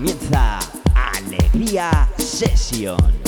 comienza Alegría Session.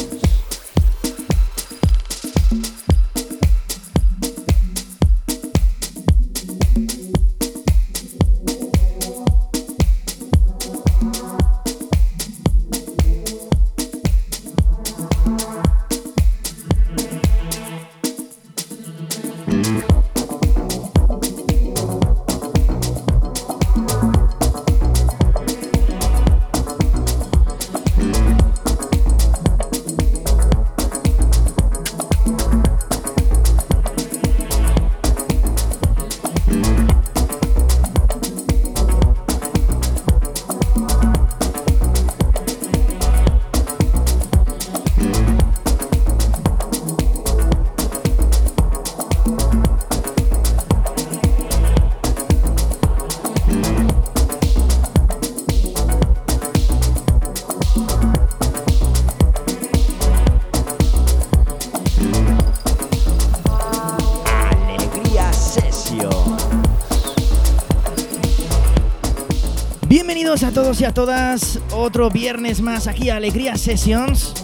Todos y a todas, otro viernes más aquí a Alegría Sessions.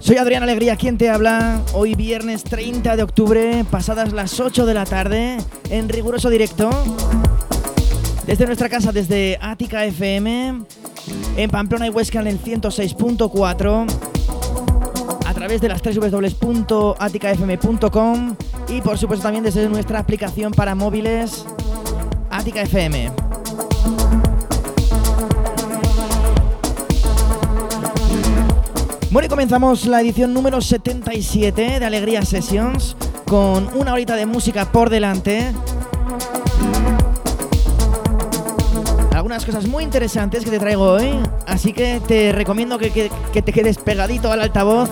Soy Adrián Alegría, quien te habla. Hoy viernes 30 de octubre, pasadas las 8 de la tarde, en riguroso directo. Desde nuestra casa, desde Ática FM, en Pamplona y Huesca en el 106.4, a través de las www.aticafm.com y por supuesto también desde nuestra aplicación para móviles Ática FM. Bueno, y comenzamos la edición número 77 de Alegría Sessions con una horita de música por delante. Algunas cosas muy interesantes que te traigo hoy, así que te recomiendo que, que te quedes pegadito al altavoz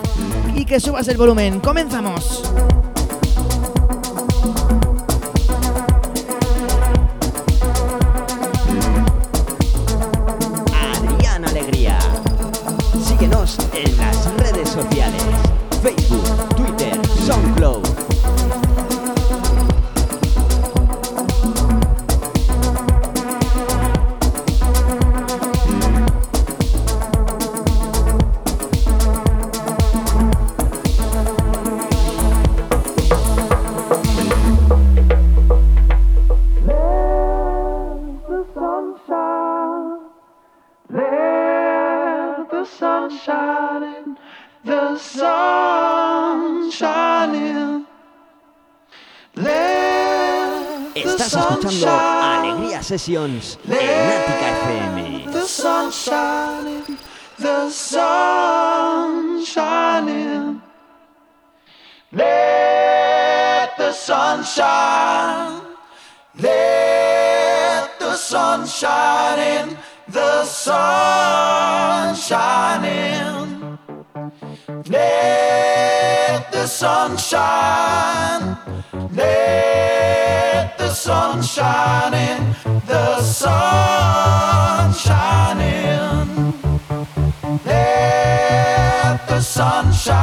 y que subas el volumen. ¡Comenzamos! Sessions FM. The sun shining, the sun shining. Let the sun shine. Let the sun shine in. The sun shining. Let the sun shine. Let the sun shine in the sun shining. Let the sun shine.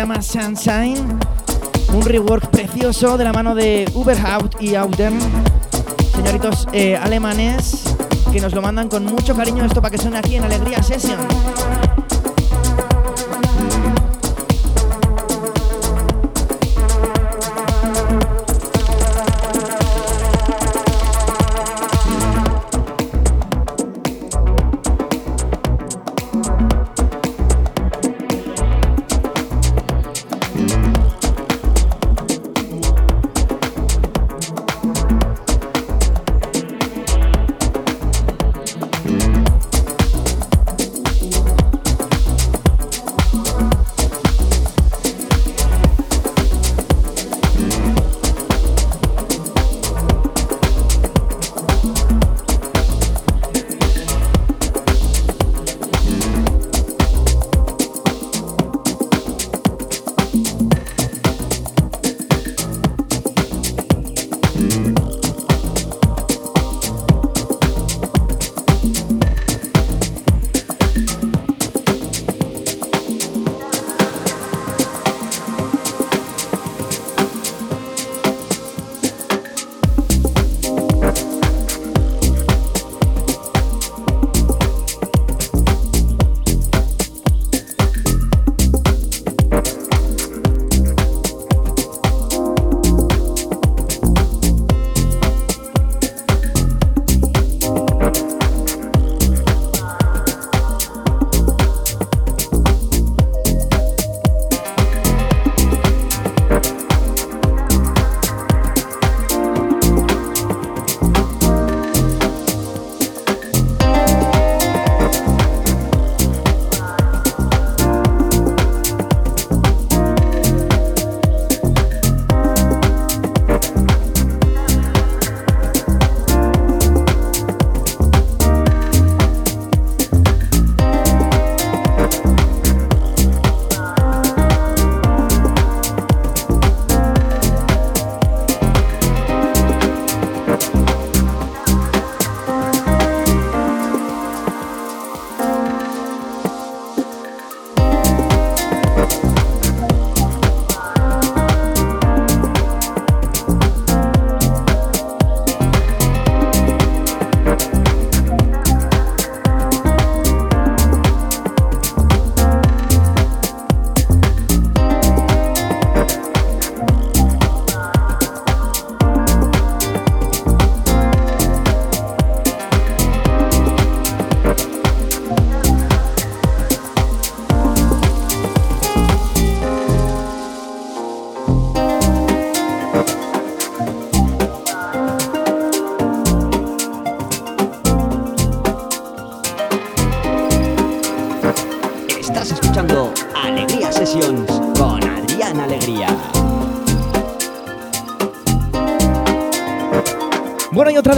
Llama Sunshine, un rework precioso de la mano de Uberhaut y Auden, señoritos eh, alemanes que nos lo mandan con mucho cariño esto para que suene aquí en Alegría Session.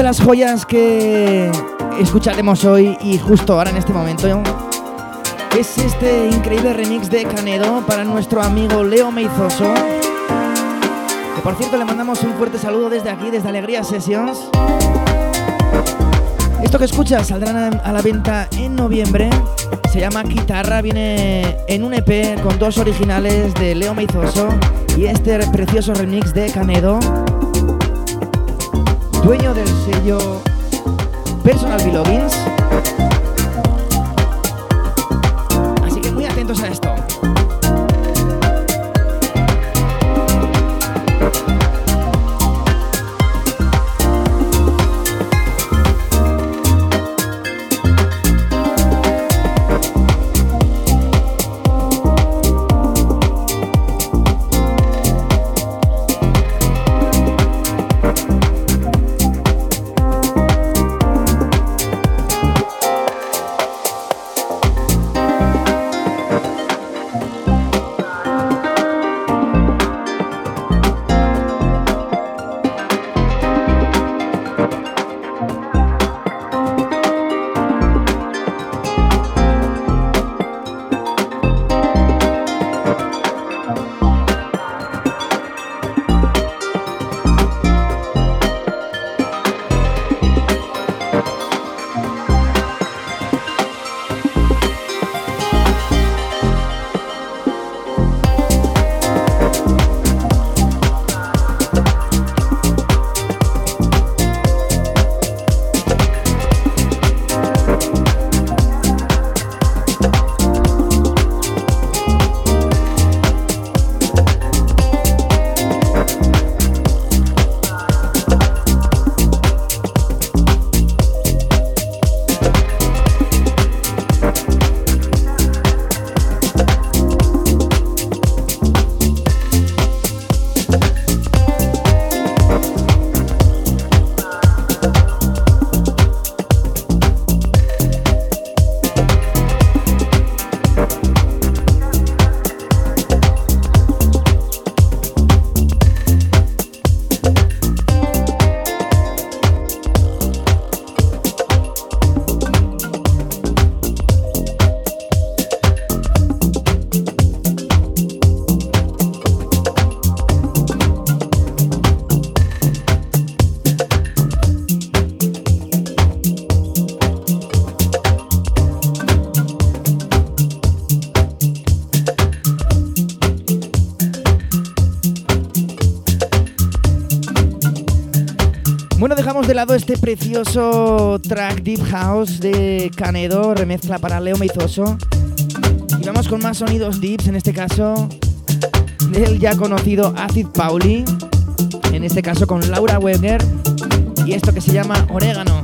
De las joyas que escucharemos hoy y justo ahora en este momento es este increíble remix de Canedo para nuestro amigo Leo Meizoso. Que por cierto le mandamos un fuerte saludo desde aquí, desde Alegría Sessions. Esto que escuchas saldrá a la venta en noviembre. Se llama Guitarra, viene en un EP con dos originales de Leo Meizoso y este precioso remix de Canedo dueño del sello Personal Belongings. Así que muy atentos a esto. Este precioso track Deep House de Canedo, remezcla para Leo Meizoso. Y vamos con más sonidos deeps, en este caso del ya conocido Acid Pauli, en este caso con Laura Weber y esto que se llama Orégano.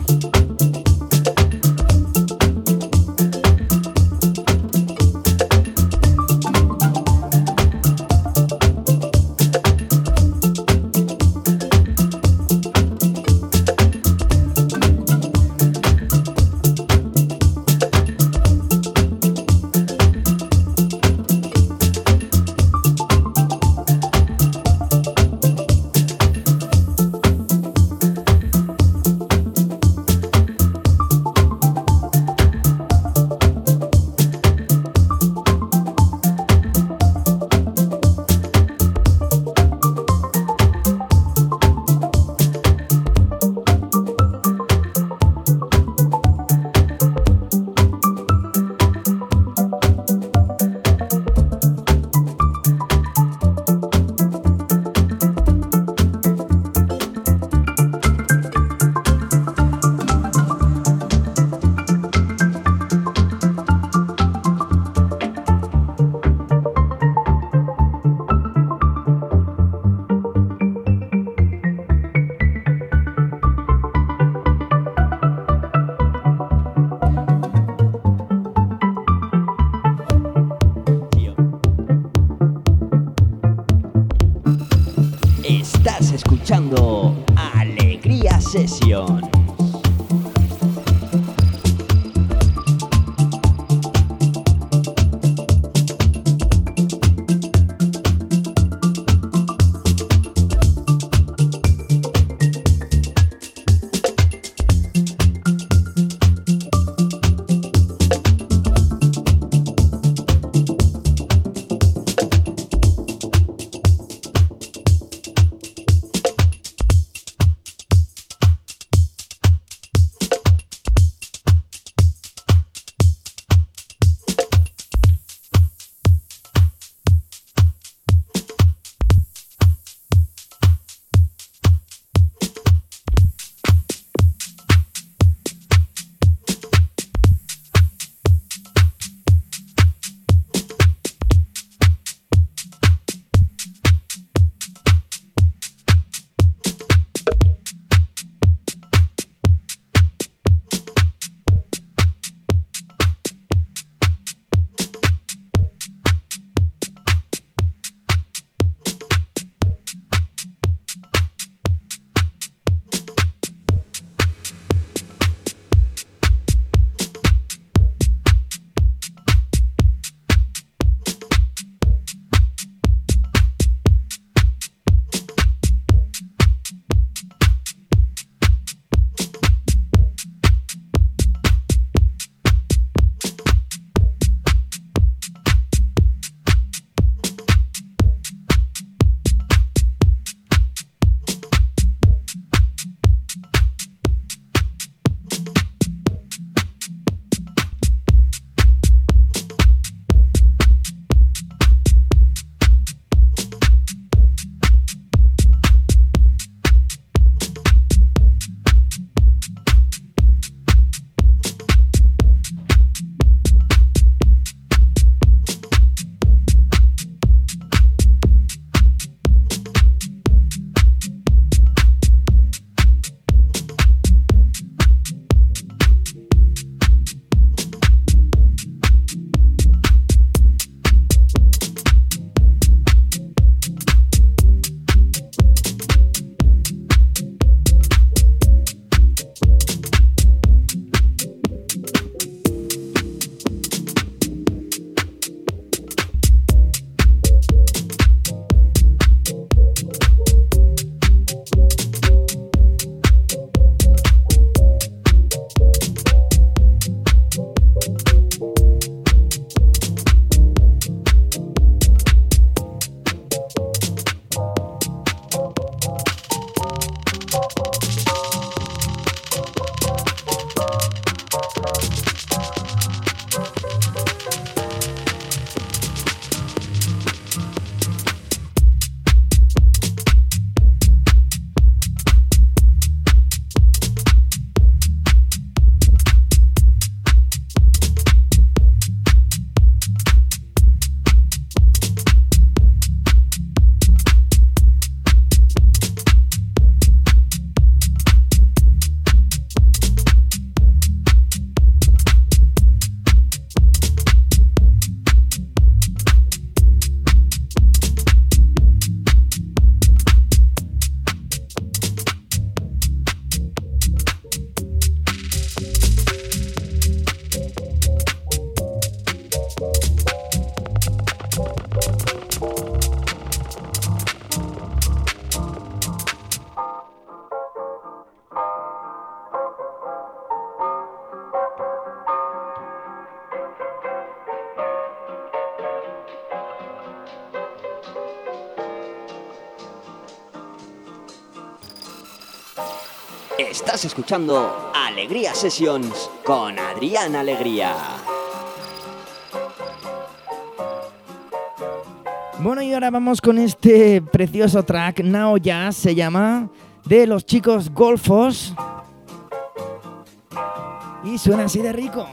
Estás escuchando Alegría Sessions con Adrián Alegría. Bueno, y ahora vamos con este precioso track, Now Jazz se llama, de los chicos Golfos. Y suena así de rico.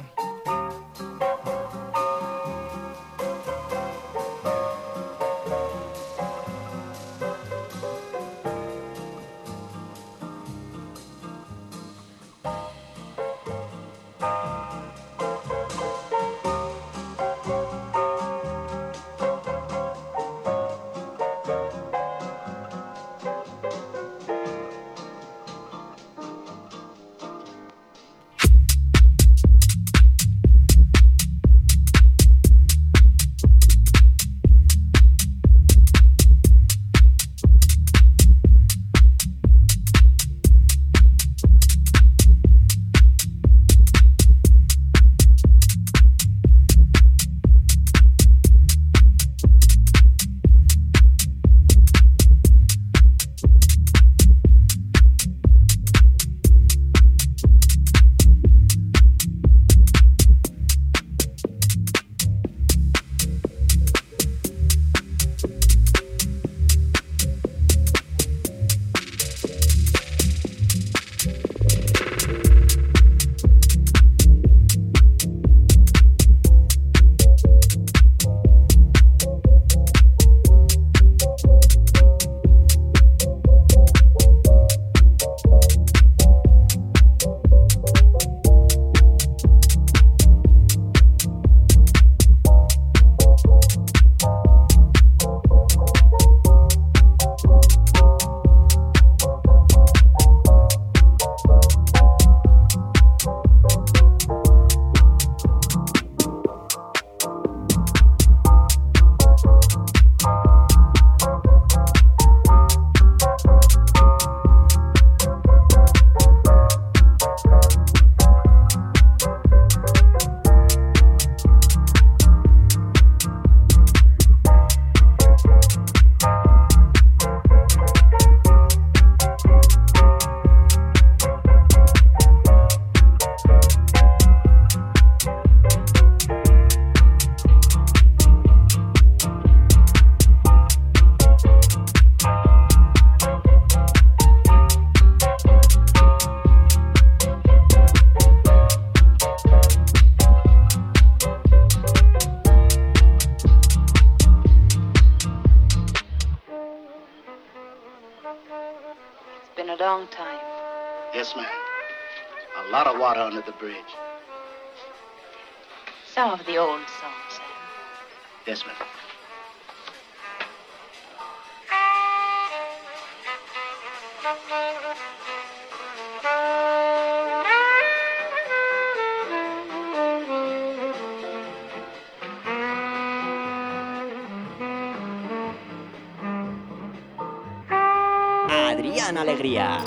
Adrián Alegría.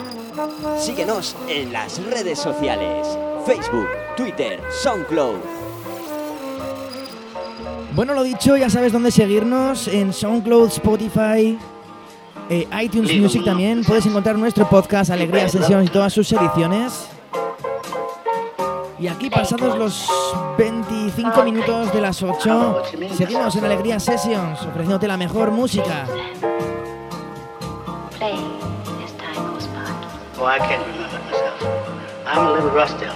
Síguenos en las redes sociales, Facebook, Twitter, SoundCloud. Bueno, lo dicho, ya sabes dónde seguirnos en SoundCloud, Spotify, eh, iTunes Music también. Puedes encontrar nuestro podcast Alegría Sesión y todas sus ediciones. Y aquí pasados los 25 minutos de las 8, seguimos en Alegría Sessions, ofreciéndote la mejor música. Oh, I can't remember myself. I'm a little rusty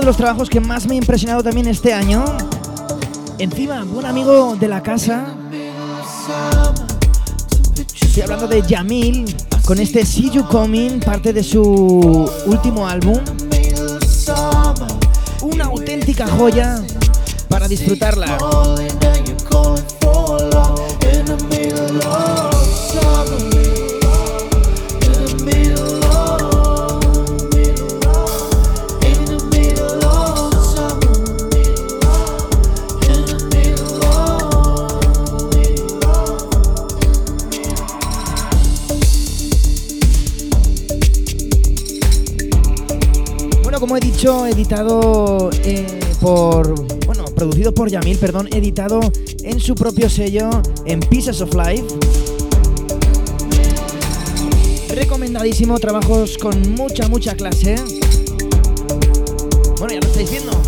de los trabajos que más me ha impresionado también este año. Encima, buen amigo de la casa. Estoy hablando de Yamil con este See You Coming, parte de su último álbum. Una auténtica joya para disfrutarla. Editado eh, por. Bueno, producido por Yamil, perdón, editado en su propio sello, en Pieces of Life. Recomendadísimo, trabajos con mucha, mucha clase. Bueno, ya lo estáis viendo.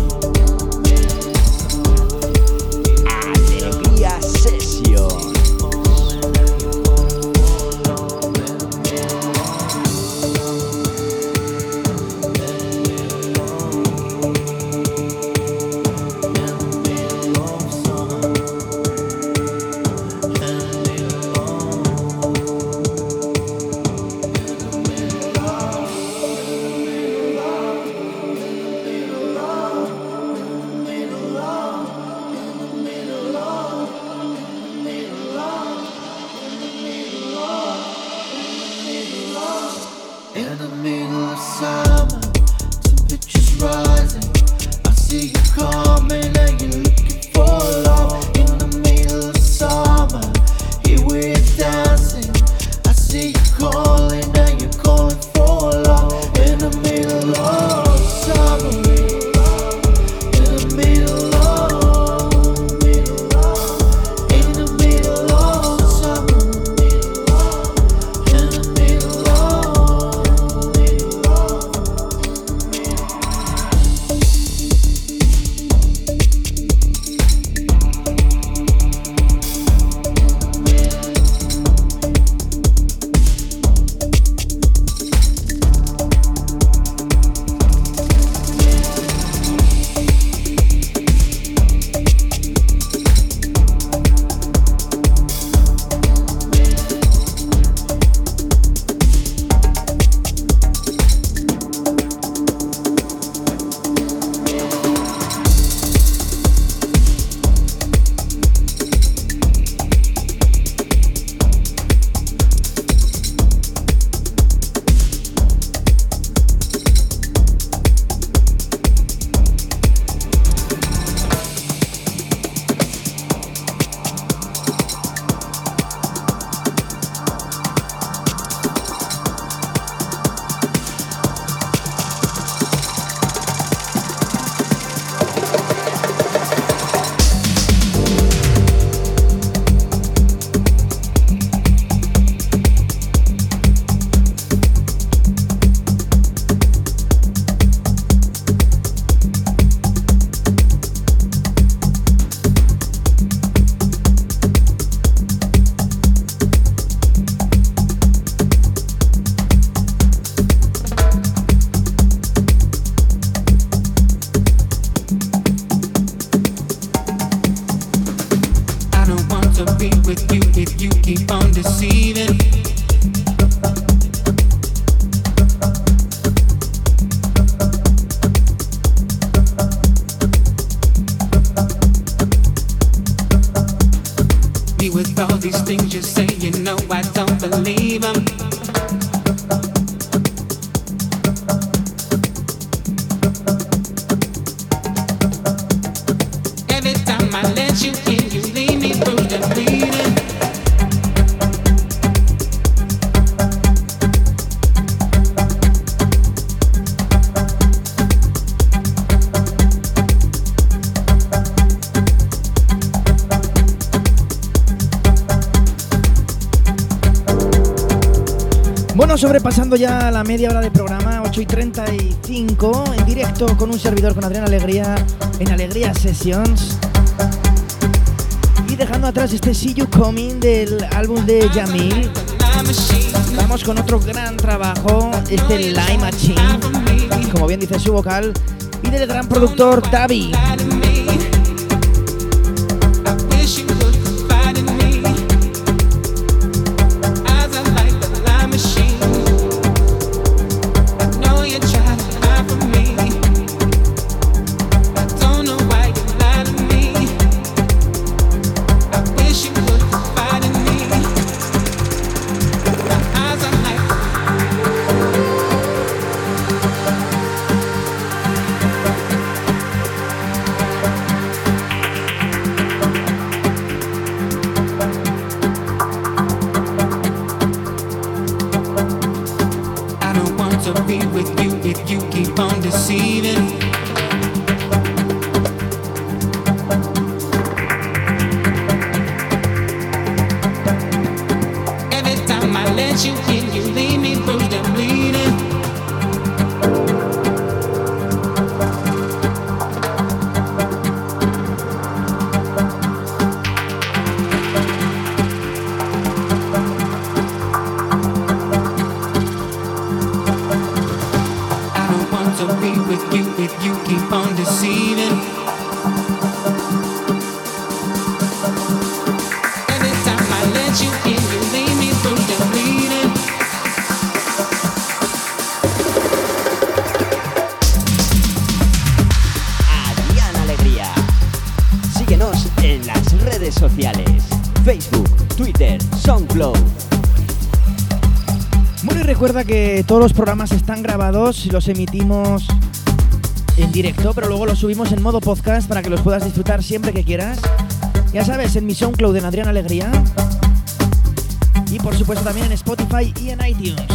with all these things you say, you know I sobrepasando ya la media hora de programa, 8 y 35, en directo con un servidor con Adrián Alegría en Alegría Sessions. Y dejando atrás este See You Coming del álbum de Jamil. Vamos con otro gran trabajo, este Lime Machine, como bien dice su vocal, y del gran productor with you if you keep on deceiving. Todos los programas están grabados y los emitimos en directo, pero luego los subimos en modo podcast para que los puedas disfrutar siempre que quieras. Ya sabes, en mi SoundCloud en Adrián Alegría. Y por supuesto también en Spotify y en iTunes.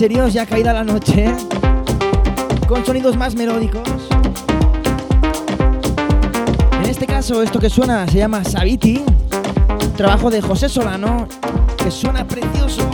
Serios, ya caída la noche, con sonidos más melódicos. En este caso, esto que suena se llama Sabiti, trabajo de José Solano, que suena precioso.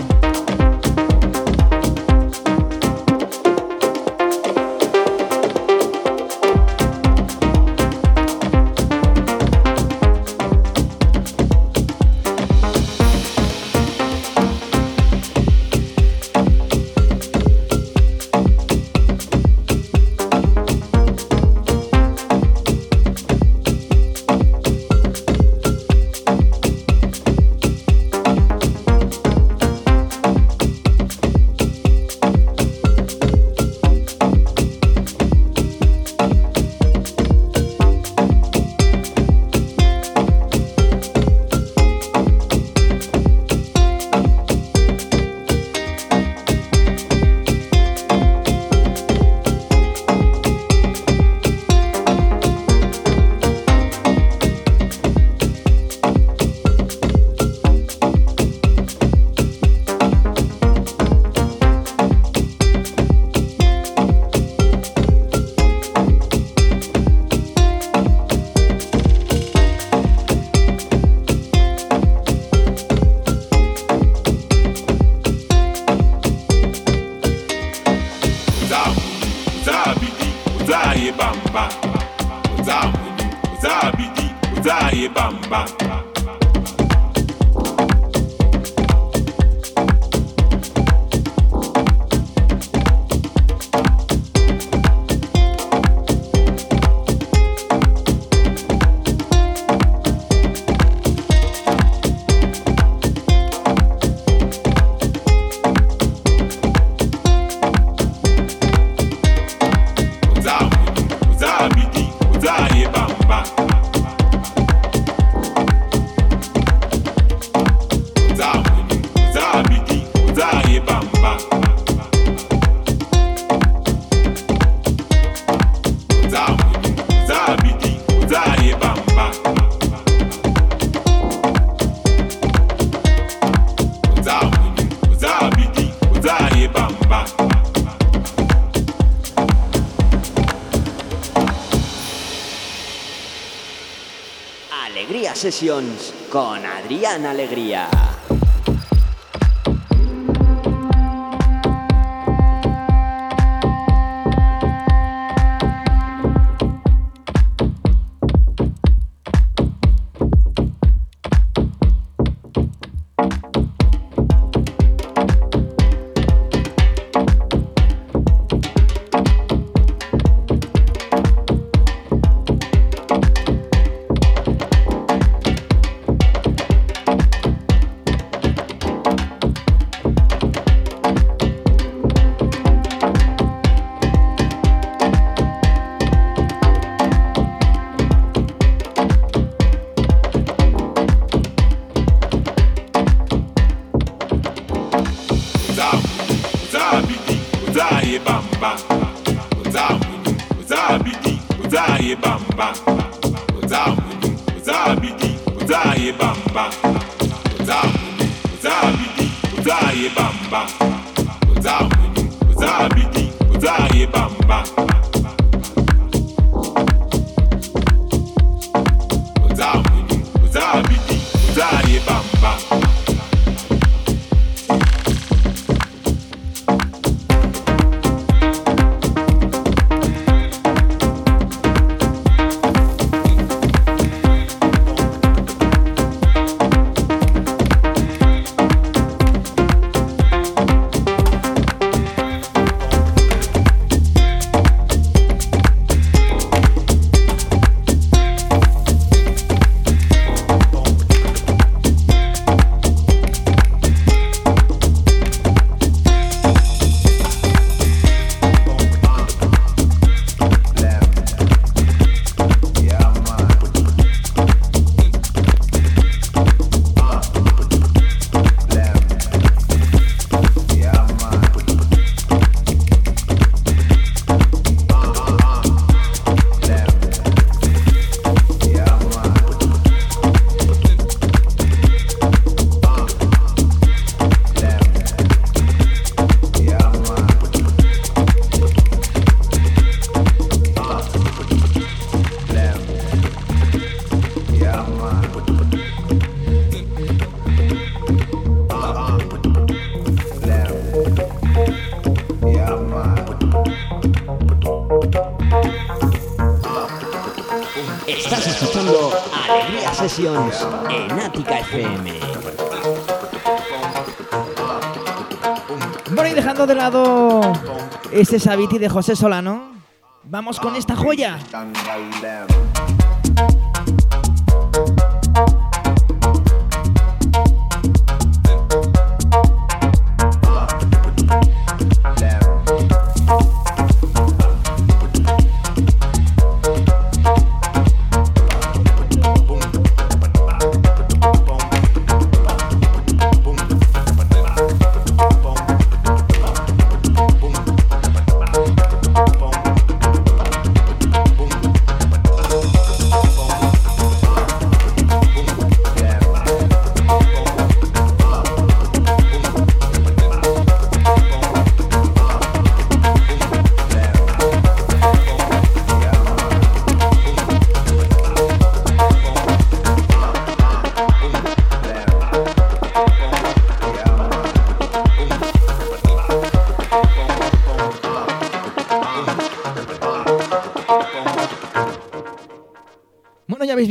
Sesiones con Adrián Alegría. En Ática FM. Bueno, y dejando de lado ese Sabiti de José Solano, vamos con esta joya.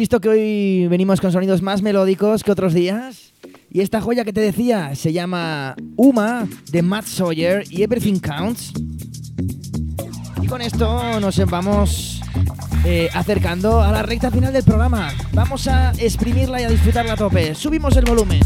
Visto que hoy venimos con sonidos más melódicos que otros días. Y esta joya que te decía se llama Uma de Matt Sawyer y Everything Counts. Y con esto nos vamos eh, acercando a la recta final del programa. Vamos a exprimirla y a disfrutarla a tope. Subimos el volumen.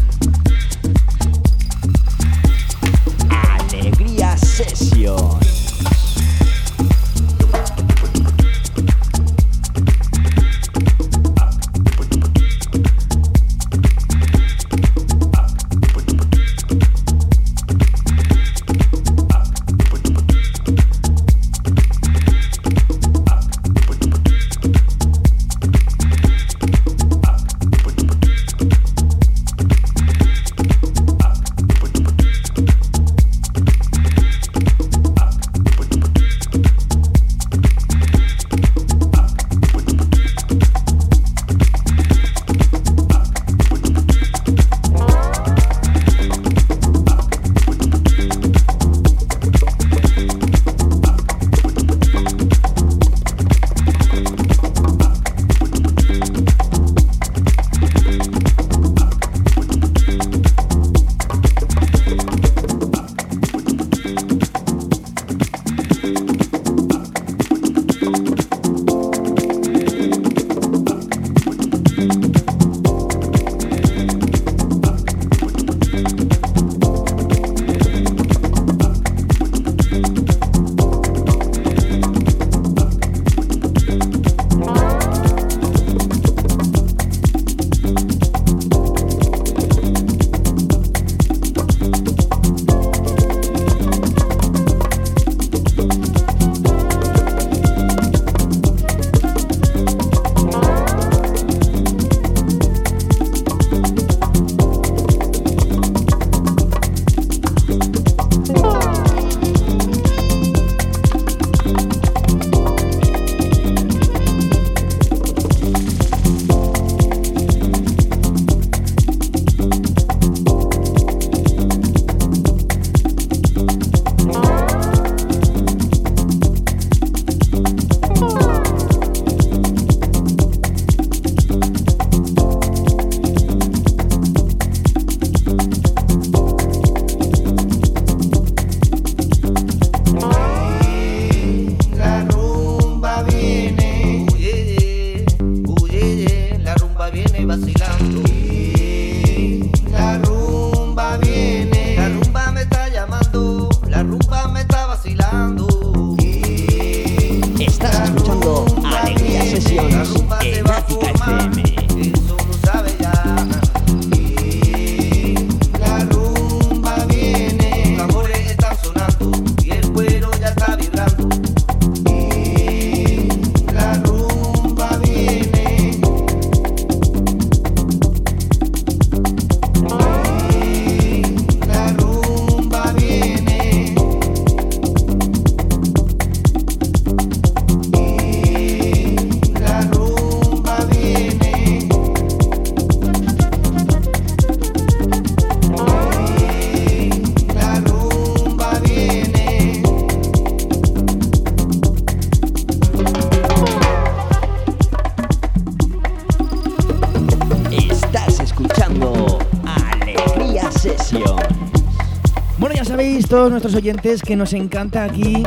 Todos nuestros oyentes que nos encanta aquí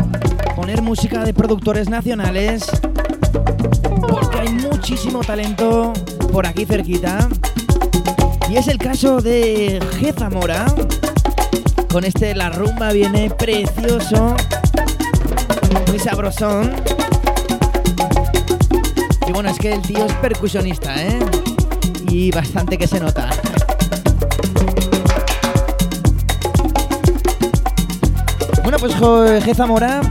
poner música de productores nacionales porque hay muchísimo talento por aquí cerquita. Y es el caso de G. Zamora. Con este La Rumba viene precioso, muy sabrosón. Y bueno, es que el tío es percusionista, ¿eh? Y bastante que se nota. Bueno, pues G. Zamora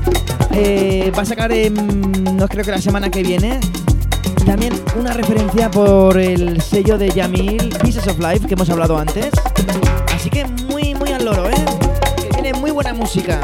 eh, va a sacar, no creo que la semana que viene, también una referencia por el sello de Yamil, Pieces of Life, que hemos hablado antes. Así que muy, muy al loro, ¿eh? Tiene muy buena música.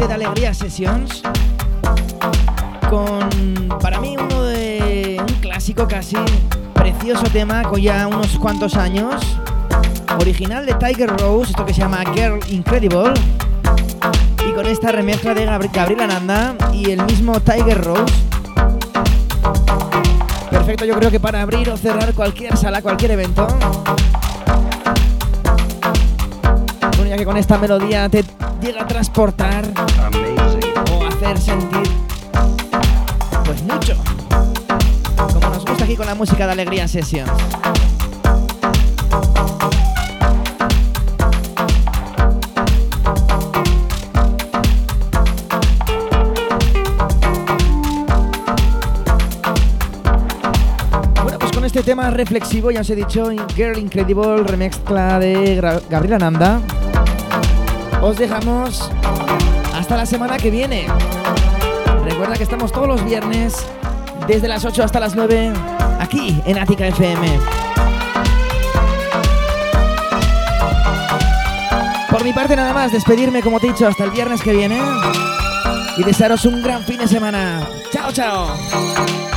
77 de Alegría Sessions. Con, para mí, uno de un clásico casi, precioso tema con ya unos cuantos años. original de Tiger Rose, esto que se llama Girl Incredible. Y con esta remezcla de Gabriela Nanda y el mismo Tiger Rose. Perfecto, yo creo que para abrir o cerrar cualquier sala, cualquier evento. Bueno, ya que con esta melodía te llega a transportar o hacer sentir pues mucho. Como nos gusta aquí con la música de Alegría Sessions. Pues este tema reflexivo, ya os he dicho, Girl Incredible, remezcla de Gabriela Nanda. Os dejamos hasta la semana que viene. Recuerda que estamos todos los viernes desde las 8 hasta las 9 aquí en Ática FM. Por mi parte nada más, despedirme como te he dicho hasta el viernes que viene y desearos un gran fin de semana. Chao, chao.